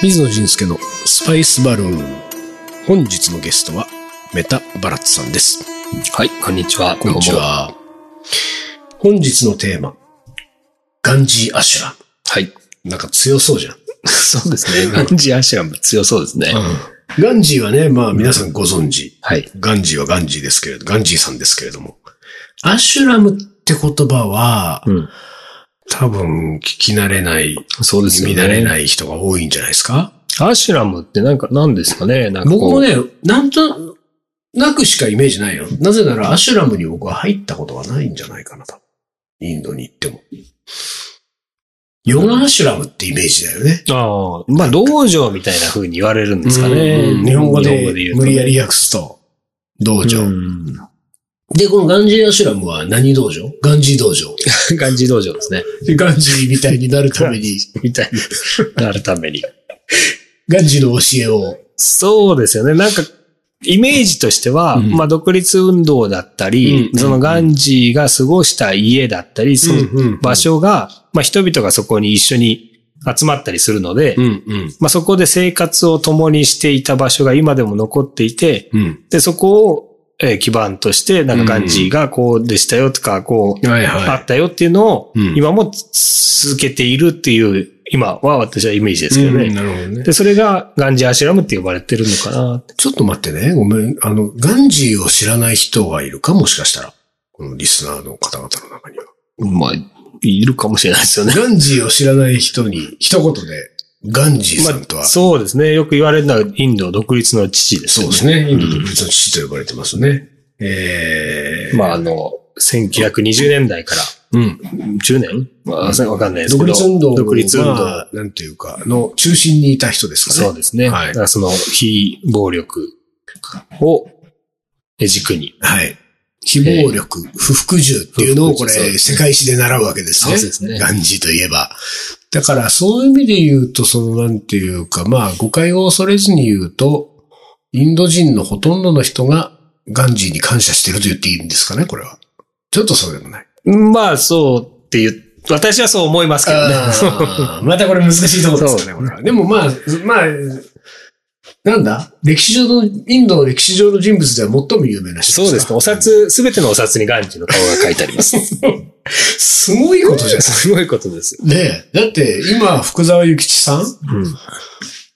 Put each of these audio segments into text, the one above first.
水野仁輔のスパイスバルーン。本日のゲストはメタバラッツさんです。はい、こんにちは。こんにちは。本日のテーマ、ガンジーアシュラどうも。はい。ム。なんか強そうじゃん。そうですね。ガンジーアシュラム強そうですね。ガンジーはね、まあ皆さんご存知。はい。ガンジーはガンジーですけれど、ガンジーさんですけれども。アシュラムって言葉は、うん。多分聞き慣れない、そうですよね。見慣れない人が多いんじゃないですか？アシュラムってなんか何ですかね？なんか僕もね、なんとなくしかイメージないよ。なぜならアシュラムに僕は入ったことがないんじゃないかなと。インドに行っても。ヨガアシュラムってイメージだよね。ああ、まあ、道場みたいな風に言われるんですかね。うん日本語で言うとね無理やり訳すと、道場。うんで、このガンジーアシュラムは何道場？ガンジー道場。ガンジー道場ですね。でガンジーみたいになるために、みたいになるために。ガンジーの教えを。そうですよね。なんか、イメージとしては、うんまあ、独立運動だったり、うんそのガンジーが過ごした家だったり、その場所が、まあ、人々がそこに一緒に集まったりするので、うんうん。まあ、そこで生活を共にしていた場所が今でも残っていて、うん。で、そこを、えー基盤として、なんかガンジーがこうでしたよとか、こう。あったよっていうのをうん、今も続けているっていう、今は私はイメージですけどうんね。なるほどね。で、それがガンジーアシュラムって呼ばれてるのかなちょっと待ってね。ごめん。あの、ガンジーを知らない人がいるかもしかしたら。このリスナーの方々の中には。まあ、いるかもしれないですよね。ガンジーを知らない人に一言で、ガンジーさんとは、そうですね。よく言われるのはインド独立の父ですよそうですね。インド独立の父と呼ばれてますね。えー、まあ、あの、1920年代からうん。10年？まあ、わかんないですけど。独立運動独立運動。まあなんていうか、の中心にいた人ですかね。そうですね。はいだからその非暴力を軸に。はい。非暴力、不服従っていうのをこれ、世界史で習うわけですね。そうですねガンジーといえば。だから、そういう意味で言うと、その、なんていうか、まあ、誤解を恐れずに言うと、インド人のほとんどの人がガンジーに感謝してると言っていいんですかね、これは。ちょっとそうでもない。まあ、そうって言う、私はそう思いますけどね。またこれ難しいところですよね、これは。でもまあ、まあ、なんだ？歴史上の、インドの歴史上の人物では最も有名な人そうですね。お札、すべてのお札にガンジーの顔が書いてあります。すごいことじゃないすごいことです。ねえ。だって、今、福沢諭吉さん？もうん。う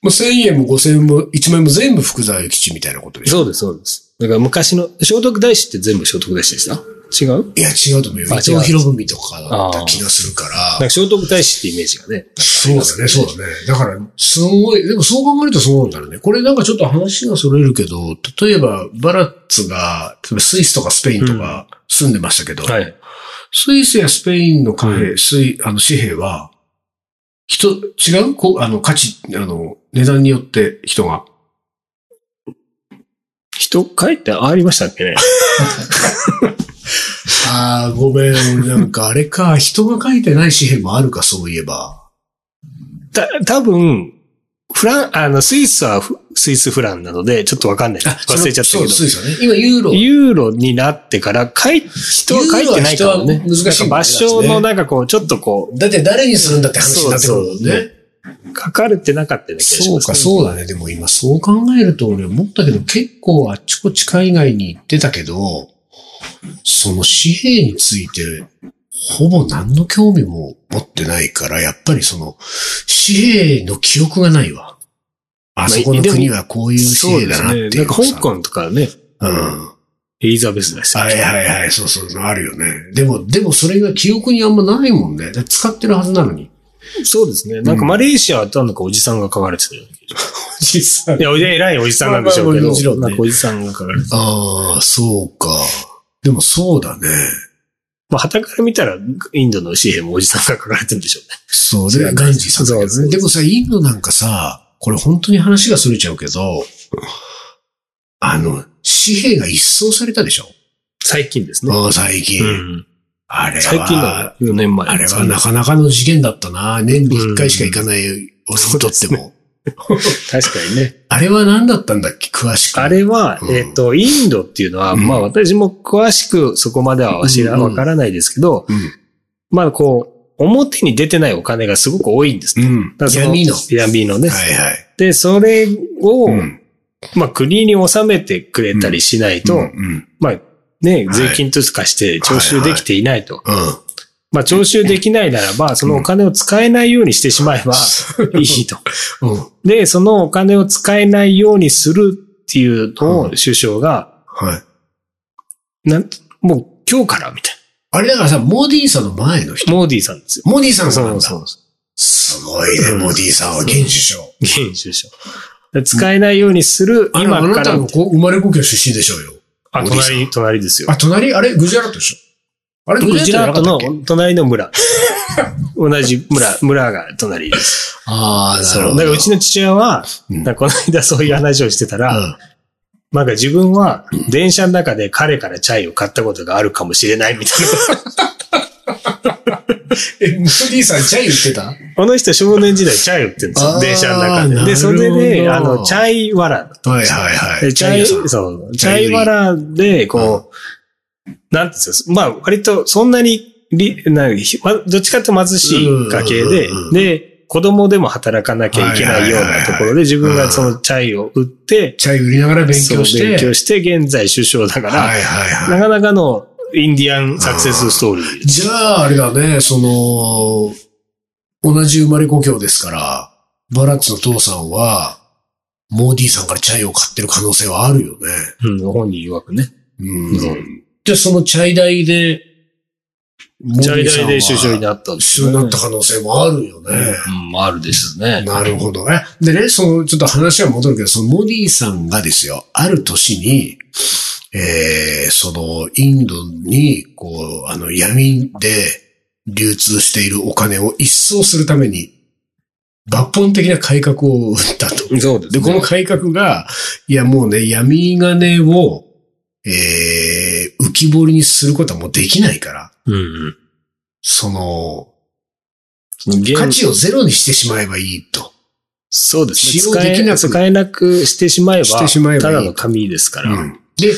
1000円も5000円も1万円も全部福沢諭吉みたいなことでしょ？そうです、そうです。だから昔の、聖徳太子って全部聖徳太子でした？違う？いや、違うと思うよ。あ伊藤博文とかだった気がするかなんら。か聖徳太子ってイメージがね。そうだね、そうだね。だから、すごい、でもそう考えるとそうなんだろうね。これなんかちょっと話がそれるけど、例えば、バラッツが、例えばスイスとかスペインとか住んでましたけど、はい。スイスやスペインの貨幣、水、あの紙幣は、人、違う？こう、あの、価値、あの、値段によって人が。人？書いてありましたっけね？ああ、ごめん。なんかあれか、人が書いてない紙幣もあるか、そういえば。た、多分、フラン、あの、スイスはフスイスフランなので、ちょっとわかんない。忘れちゃったけどそう、。ですよね。今、ユーロ。ユーロになってから、書い、人は書いてないからね。難しいなんか場所のなんかこう、ちょっとこだって誰にするんだって話になってくるもんそうそうね。う、書かれてなかったような気がします、そうか、そうだね。でも今、そう考えると俺思ったけど、結構あっちこっち海外に行ってたけど、その紙幣について、ほぼ何の興味も持ってないから、やっぱりその、紙幣の記憶がないわ。あそこの国はこういう紙幣だなっていうなんか香港とかね、うん。エリザベスですよはいはいはい、そうそう、あるよね。でも、でもそれが記憶にあんまないもんね。使ってるはずなのに。そうですね。なんかマレーシアはなんだかおじさんが書かれてたような気がし実際ます。いや、おじ偉いおじさんなんでしょうけど、まあまあもちろんねなんかおじさんが書かれてた。ああ、そうか。でもそうだね。まあ、旗から見たら、インドの紙幣もおじさんが書かれてるんでしょうね。そうで、ガンジーさんだけどね。でもさ、インドなんかさ、これ本当に話がすれちゃうけど、あの、紙幣が一掃されたでしょ？最近ですね。ああ最近。うん。あれは、最近の4年前。あれはなかなかの事件だったな。年に一回しか行かない俺にとっても。確かにね。あれは何だったんだっけ？詳しく。あれは、うんえっ、と、インドっていうのは、うんまあ私も詳しくそこまではわしらうんわからないですけど、うん。まあこう、表に出てないお金がすごく多いんです。うん。だからそ闇の。闇のね。はいはい。で、それを、うんまあ国に納めてくれたりしないと、うんうん。まあね、はい税金とかして徴収できていないと。うん。まあ徴収できないならば、そのお金を使えないようにしてしまえばいいと。うん。で、そのお金を使えないようにするっていうのをうん首相が、はい。なんもう今日からみたいあれだからさ、モーディーさんの前の人。な。モーディさんですよ。モーディーさん。そうそう。すごいね、モーディーさんは現首相。現首相。使えないようにする、あ今かあなたら。のこ生まれ故郷出身でしょうよ。あ、隣、隣ですよ。あ、隣？あれ？グジャラートでしょ？あれグジラートの隣の村。同じ村、村が隣です。ああ、なそう。るほど。だからうちの父親は、うんこの間そういう話をしてたら、うんなんか自分は電車の中で彼からチャイを買ったことがあるかもしれないみたいな。え、モーデさんチャイ売ってた？この人少年時代チャイ売ってるんですよ。電車の中で。で、それで、あの、チャイワラだったんはいですよ。はいはい。でチャイ、そう、チャイワラで、こう、なんていうんですか、まあ、割とそんなにり、などっちかって貧しい家系でで、子供でも働かなきゃいけないようなところで、自分がそのチャイを売って、チャイ売りながら勉強して。勉強して、現在首相だから、はいはいはい。なかなかのインディアンサクセスストーリー。じゃあ、あれだね、その、同じ生まれ故郷ですから、バラッツの父さんは、モーディーさんからチャイを買ってる可能性はあるよね。うん、本人曰くね。うん。じゃあ、そのチャイ代で、モーチャイディーさんは代で首相になったね首相になった可能性もあるよね。うん、あるですね。なるほど。え、でね、その、ちょっと話は戻るけど、そのモディさんがですよ、ある年に、えー、その、インドに、こう、あの、闇で流通しているお金を一掃するために、抜本的な改革を打ったと。そうですで、この改革が、いや、もうね、闇金を、えー、浮き彫りにすることはもうできないから、うんうん。その、価値をゼロにしてしまえばいいと。そうですね。使用できなく使えなくしてしまえば、してしまえばただの紙ですから。うんで、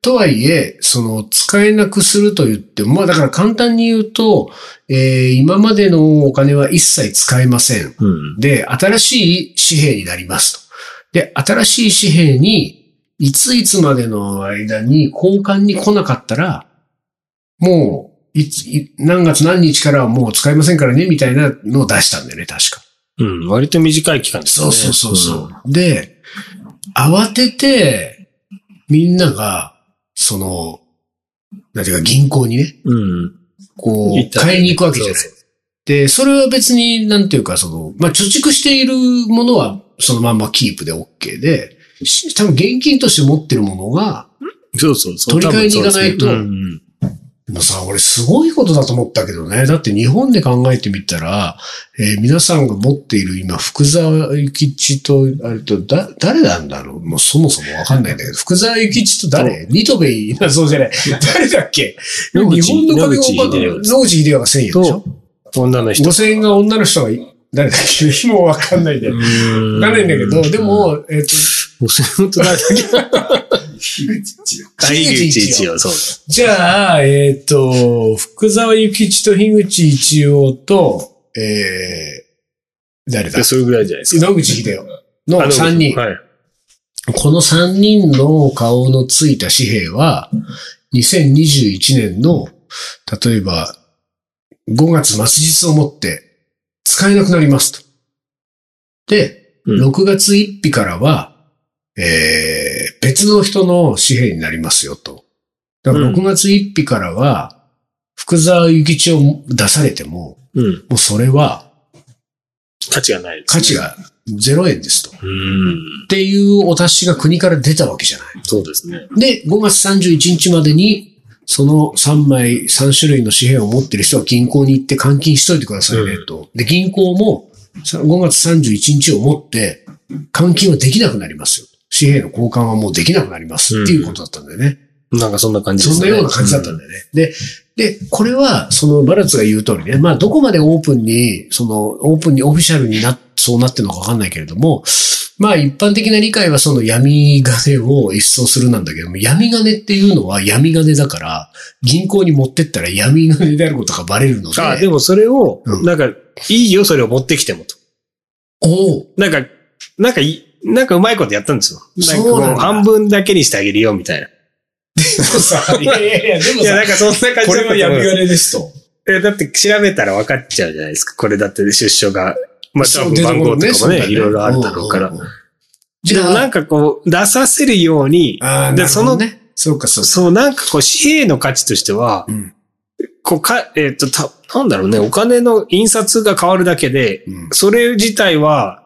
とはいえ、その、使えなくすると言っても、まあだから簡単に言うと、えー今までのお金は一切使えません。うん。で、新しい紙幣になりますと。で、新しい紙幣に、いついつまでの間に交換に来なかったら、もう、いつ、い何月何日からはもう使えませんからね、みたいなのを出したんだよね、確か。うん。割と短い期間ですね。そうそうそうそう。で、慌てて、みんなが、その、なんていうか銀行にね、うん。うん。こう、買いに行くわけじゃないそう。で、それは別に、なんていうか、その、まあ、貯蓄しているものは、そのまんまキープで OK で、し多分現金として持ってるものが、そうそうそう。取り替えに行かないと。もう。さ、俺すごいことだと思ったけどね。だって日本で考えてみたら、えー皆さんが持っている今、福沢諭吉と、あれと、だ、誰なんだろう？もうそもそもわかんないんだけど、福沢諭吉と誰？ニトベイ、なそうじゃない。誰だっけ？日本の金野口を、英世野口秀夫が1000円でしょ？と、女の人。5000円が女の人がい、誰だっけもうわかんないんだよ。わわかんないんだけど、で、も、えっ、と、本当誰だっけ？樋 口一応、そう。じゃあ、えっ、と、福沢諭吉と樋口一葉と、えー、誰だ？それぐらいじゃないですか。野口秀夫の3人。はい。この3人の顔のついた紙幣は、2021年の、例えば、5月末日をもって使えなくなりますと。で、うん6月1日からは、えー、別の人の紙幣になりますよと。だからうん6月1日からは、福沢諭吉を出されても、うん。もうそれは価値がないです。価値が0円ですと。っうん。ていうお達しが国から出たわけじゃない。そうですね。で、5月31日までに、その3枚、3種類の紙幣を持ってる人は銀行に行って換金しといてくださいね、と。で、銀行もさ5月31日をもって、換金はできなくなりますよ。紙幣の交換はもうできなくなりますっていうことだったんだよね。なんかそんな感じですね。そんなような感じだったんだよね。で、で、これは、そのバラッツが言う通りね、まあどこまでオープンに、そのオープンにオフィシャルにな、そうなってるのかわかんないけれども、まあ一般的な理解はその闇金を一掃するなんだけども、闇金っていうのは闇金だから、銀行に持ってったら闇金であることがバレるので。あ、でもそれを、うんなんか、いいよ、それを持ってきてもと。おうなんか、なんかい、なんかうまいことやったんですよ。なんう半分だけにしてあげるよ、みたいな。さ、いやいやいや、でもいや、なさ、んかそんな感じこれは闇金ですと。えだって調べたら分かっちゃうじゃないですか。これだって出所が。まあ、多そう分番号とかもね、いろいろあるだろうからでもなんかこう、出させるように、ああ、でなるほどね。そうか、そうか。そう、なんかこう、紙幣の価値としては、うんこうか、えっ、と、た、なんだろうね、お金の印刷が変わるだけで、うんそれ自体は、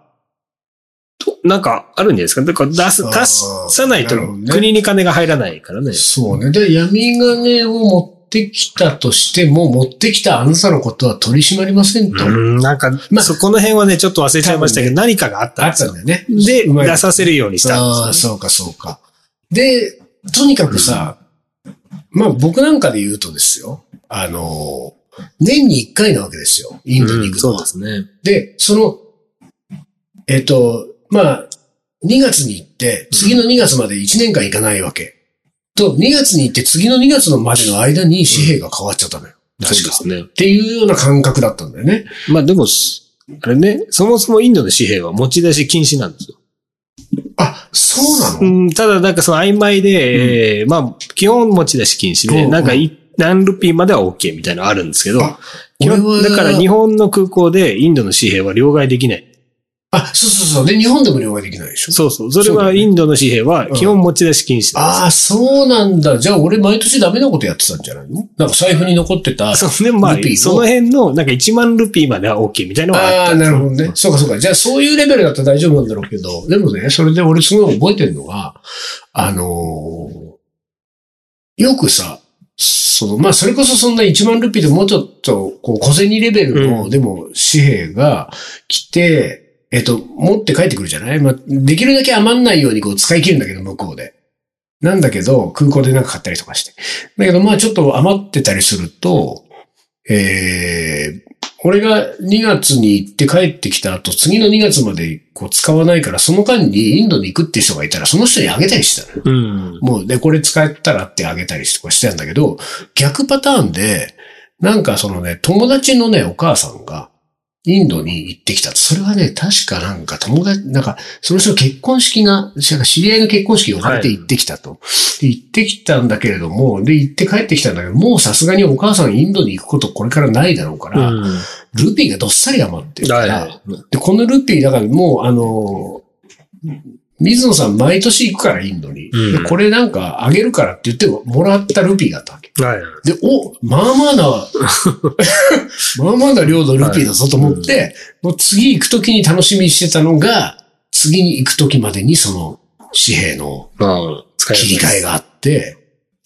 となんかあるんじゃないですか？だから出す、出さないと国に金が入らないからね。そうね。で、闇金を持ってきたとしても、持ってきたあなたのことは取り締まりませんと。うん、なんか、まあそこの辺はね、ちょっと忘れちゃいましたけど、何かがあったあんですよ。ったんだよね。で、出させるようにしたああ、んですよ、そうか、そうか。で、とにかくさ、まあ僕なんかで言うとですよ、あの、年に一回なわけですよ。インドに行くのは。そうですね。で、その、えっと、まあ、2月に行って、次の2月まで1年間行かないわけ。と、2月に行って次の2月のまでの間に紙幣が変わっちゃったのよ。確か。ですね。っていうような感覚だったんだよね。まあでも、すあれね、そもそもインドの紙幣は持ち出し禁止なんですよ。あ、そうなの、うん、ただなんかその曖昧で、えーまあ、基本持ち出し禁止で、うんなんかい何ルピーまでは OK みたいなのあるんですけどだから日本の空港でインドの紙幣は両替できない。あ、そうそうそう。で、日本でも両替できないでしょ？そうそう。それはインドの紙幣は基本持ち出し禁止なんですよああ、そうなんだ。じゃあ俺毎年ダメなことやってたんじゃないの？なんか財布に残ってた。そうでもまあルピーを、その辺の、なんか1万ルピーまでは OK みたいなのがあああ、ったんですよなるほどね。そうかそうか。じゃあそういうレベルだったら大丈夫なんだろうけど、でもね、それで俺すごい覚えてるのが、あのーよくさ、その、まあそれこそそんな1万ルピーでもうちょっと、こう小銭レベルの、うんでも紙幣が来て、えっと、持って帰ってくるじゃない？まあ、できるだけ余んないようにこう使い切るんだけど、向こうで。なんだけど、空港でなんか買ったりとかして。だけど、まあちょっと余ってたりすると、えー、俺が2月に行って帰ってきた後、次の2月までこう使わないから、その間にインドに行くっていう人がいたら、その人にあげたりしてたのよ。うん。もう、で、これ使ったらってあげたりとかしてたんだけど、逆パターンで、なんかそのね、友達のね、お母さんが、インドに行ってきた。それはね、確かなんか友達、なんか、その人の結婚式が、知り合いの結婚式を呼ばれて行ってきたと。で、行ってきたんだけれども、で、行って帰ってきたんだけど、もうさすがにお母さんインドに行くことこれからないだろうから、うん。ルピーがどっさり余ってるから、はい。で、このルピー、だからもう、あの、水野さん毎年行くから、インドに。うんで、これなんかあげるからって言っても、もらったルピーだったわけ。はい。で、お、まあまあな、まあまあな量のルピーだぞと思って、もう次行くときに楽しみにしてたのが、次に行くときまでにその紙幣の切り替えがあって、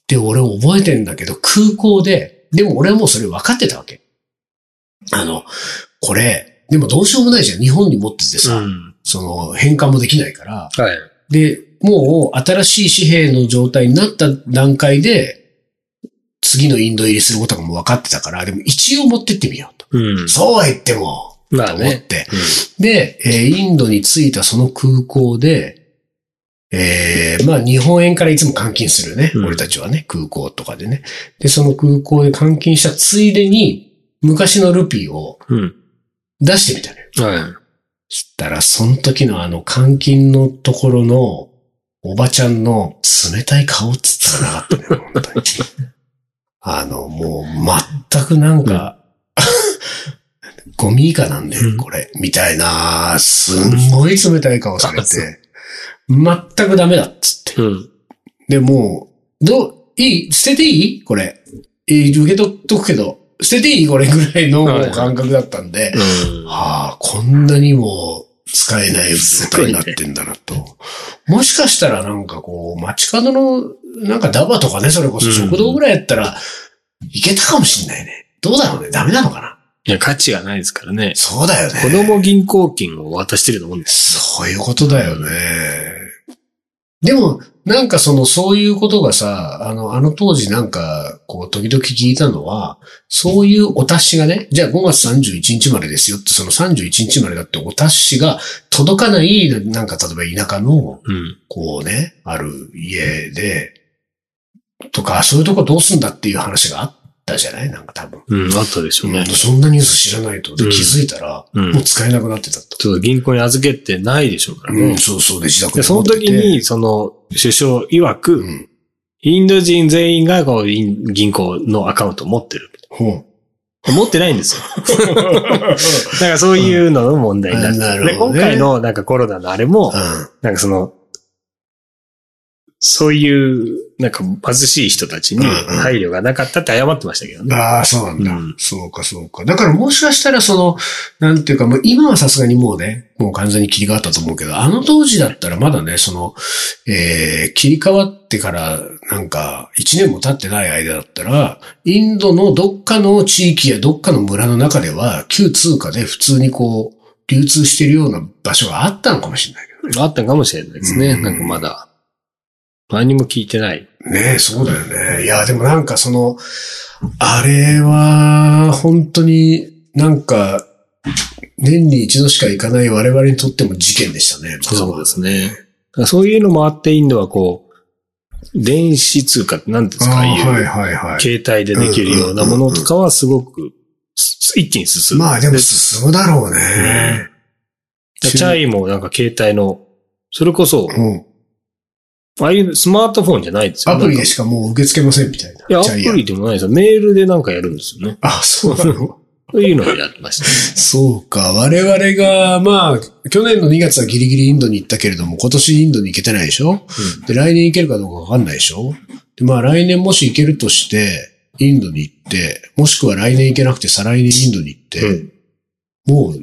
で、俺覚えてんだけど、空港で、でも俺はもうそれ分かってたわけ。あの、これ、でもどうしようもないじゃん。日本に持っててさ、うん。その変換もできないから。はい。で、もう新しい紙幣の状態になった段階で、次のインド入りすることがもう分かってたから、でも一応持ってってみようと。うん。そうは言っても、まあね。と思って。で、えーインドに着いたその空港で、えーまあ日本円からいつも換金するよね。うん俺たちはね、空港とかでね。で、その空港で換金したついでに、昔のルピーをうん。出してみたのよ。はい。そしたら、その時のあの換金のところの、おばちゃんの冷たい顔っつったらなかったのよ、本当に。あの、もう全くなんか、ゴミ以下なんだよ、これ。みたいな、すんごい冷たい顔されて、全くダメだっつって。うん。で、もう、どう、いい？捨てていい？これ。えー受け取っとくけど、捨てていいこれぐらいのはい感覚だったんで、うん。ああ、こんなにも使えない状態になってんだなと。もしかしたらなんかこう、街角の、なんかダバとかね、それこそ食堂ぐらいやったら、いけたかもしんないね。どうだろうねダメなのかな？いや、価値がないですからね。そうだよね。子供銀行金を渡してるようなもんです。そういうことだよね。でも、なんかその、そういうことがさ、あの、あの当時なんか、こう、時々聞いたのは、そういうお達しがね、じゃあ5月31日までですよって、その31日までだってお達しが届かない、なんか例えば田舎の、うん。こうね、ある家で、とか、そういうとこどうすんだっていう話があったじゃない？なんか多分。うん、あったでしょうね。そんなニュース知らないと。で、うん気づいたら、うんもう使えなくなってたと。ちょっと銀行に預けてないでしょうからうん、ね。そうそうで、自宅で、でその時に、、その、首相曰く、うん。インド人全員がこう銀行のアカウントを持ってる。ほ持ってないんですよ。だからそういうのの問題になってうんなるで、ほどね今回のなんかコロナのあれも。なんかその、そういう、なんか貧しい人たちにうんうん配慮がなかったって謝ってましたけどね。ああ、そうなんだ、うんそうか、そうか。だからもしかしたらその、なんていうか、もう今はさすがにもうね、もう完全に切り替わったと思うけど、あの当時だったらまだね、その、えー、切り替わってから、なんか、一年も経ってない間だったら、インドのどっかの地域やどっかの村の中では、旧通貨で普通にこう、流通してるような場所があったのかもしれないけどね。あったかもしれないですね。うんなんかまだ、何も聞いてない。ねえ、そうだよね。いや、でもなんかその、あれは、本当になんか、年に一度しか行かない我々にとっても事件でしたね。そうですね。そういうのもあって、インドはこう、電子通貨って何ですかいはいはいはい。携帯でできるようなものとかはすごく、す一気に進む。まあでも進むだろうね。でチャイもなんか携帯の、それこそ、うん。ああいうスマートフォンじゃないですよアプリでしかもう受け付けませんみたいな。いや、アプリでもないですよ。メールでなんかやるんですよね。あ、そうなの？そういうのをやってましたね。そうか。我々が、まあ、去年の2月はギリギリインドに行ったけれども、今年インドに行けてないでしょ？で、来年行けるかどうかわかんないでしょ？で、まあ来年もし行けるとして、インドに行って、もしくは来年行けなくて再来年インドに行って、うんもう、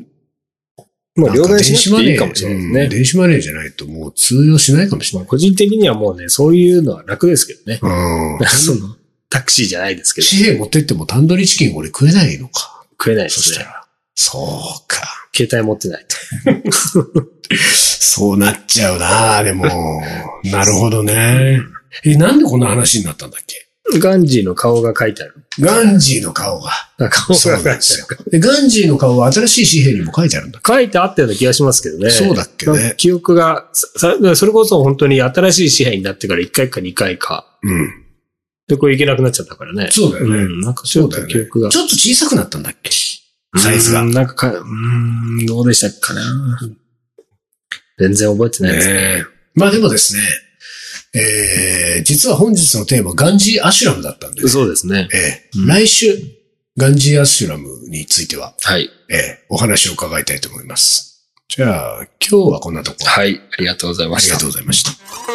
もう両替しなくていいかもしれないですね。うん電子マネーじゃないともう通用しないかもしれない。まあ個人的にはもうね、そういうのは楽ですけどね。うん。その、タクシーじゃないですけど、紙幣持ってってもタンドリーチキン俺食えないのか。食えないですね。そしたら。そうか。携帯持ってないと。そうなっちゃうなでも。なるほどね。え、なんでこんな話になったんだっけ？ガンジーの顔が書いてある。ガンジーの顔が。あ顔が書いてあるですよ。で、ガンジーの顔は新しい紙幣にも書いてあるんだ。書いてあったような気がしますけどね。そうだっけね記憶が、さそれこそ本当に新しい紙幣になってから1回か2回か。うん。で、これいけなくなっちゃったからね。そうだよね。うん、なんかちょっ。と記憶が。ちょっと小さくなったんだっけ？サイズがうんなんかか、うーん、どうでしたかな。全然覚えてないですね。まあでもですね、えー、実は本日のテーマ、ガンジーアシュラムだったんで、そうですね。ええうん来週、ガンジーアシュラムについては、はい。ええお話を伺いたいと思います。じゃあ、今日はこんなところ。はい。ありがとうございましたありがと。うございました。